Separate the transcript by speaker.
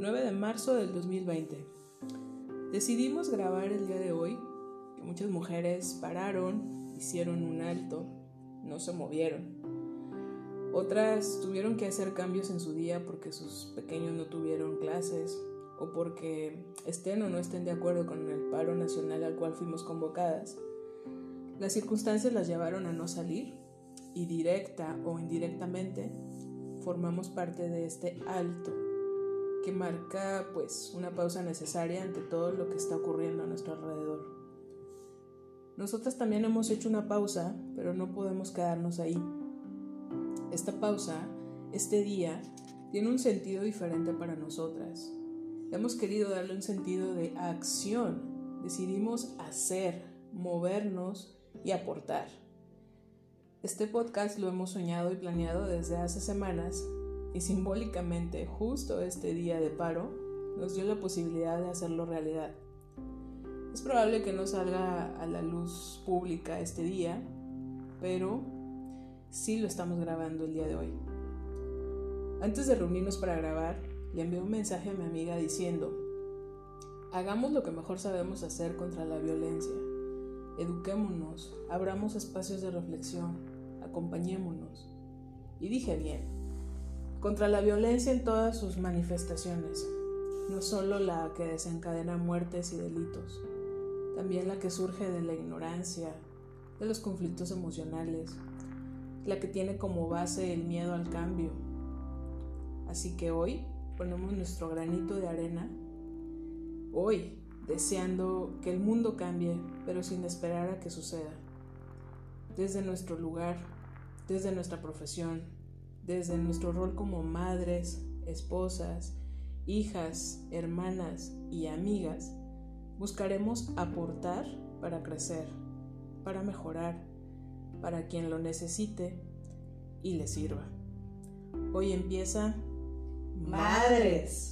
Speaker 1: 9 de marzo del 2020. Decidimos grabar el día de hoy, que muchas mujeres pararon, hicieron un alto, no se movieron. Otras tuvieron que hacer cambios en su día porque sus pequeños no tuvieron clases o porque estén o no estén de acuerdo con el paro nacional al cual fuimos convocadas. Las circunstancias las llevaron a no salir y directa o indirectamente formamos parte de este alto que marca pues una pausa necesaria ante todo lo que está ocurriendo a nuestro alrededor. Nosotras también hemos hecho una pausa, pero no podemos quedarnos ahí. Esta pausa, este día, tiene un sentido diferente para nosotras. Hemos querido darle un sentido de acción. Decidimos hacer, movernos y aportar. Este podcast lo hemos soñado y planeado desde hace semanas y simbólicamente justo este día de paro nos dio la posibilidad de hacerlo realidad. Es probable que no salga a la luz pública este día, pero sí lo estamos grabando el día de hoy. Antes de reunirnos para grabar, le envié un mensaje a mi amiga diciendo, hagamos lo que mejor sabemos hacer contra la violencia, eduquémonos, abramos espacios de reflexión, acompañémonos. Y dije bien, contra la violencia en todas sus manifestaciones, no solo la que desencadena muertes y delitos, también la que surge de la ignorancia, de los conflictos emocionales, la que tiene como base el miedo al cambio. Así que hoy ponemos nuestro granito de arena, hoy deseando que el mundo cambie, pero sin esperar a que suceda, desde nuestro lugar desde nuestra profesión, desde nuestro rol como madres, esposas, hijas, hermanas y amigas, buscaremos aportar para crecer, para mejorar, para quien lo necesite y le sirva. Hoy empieza
Speaker 2: Madres.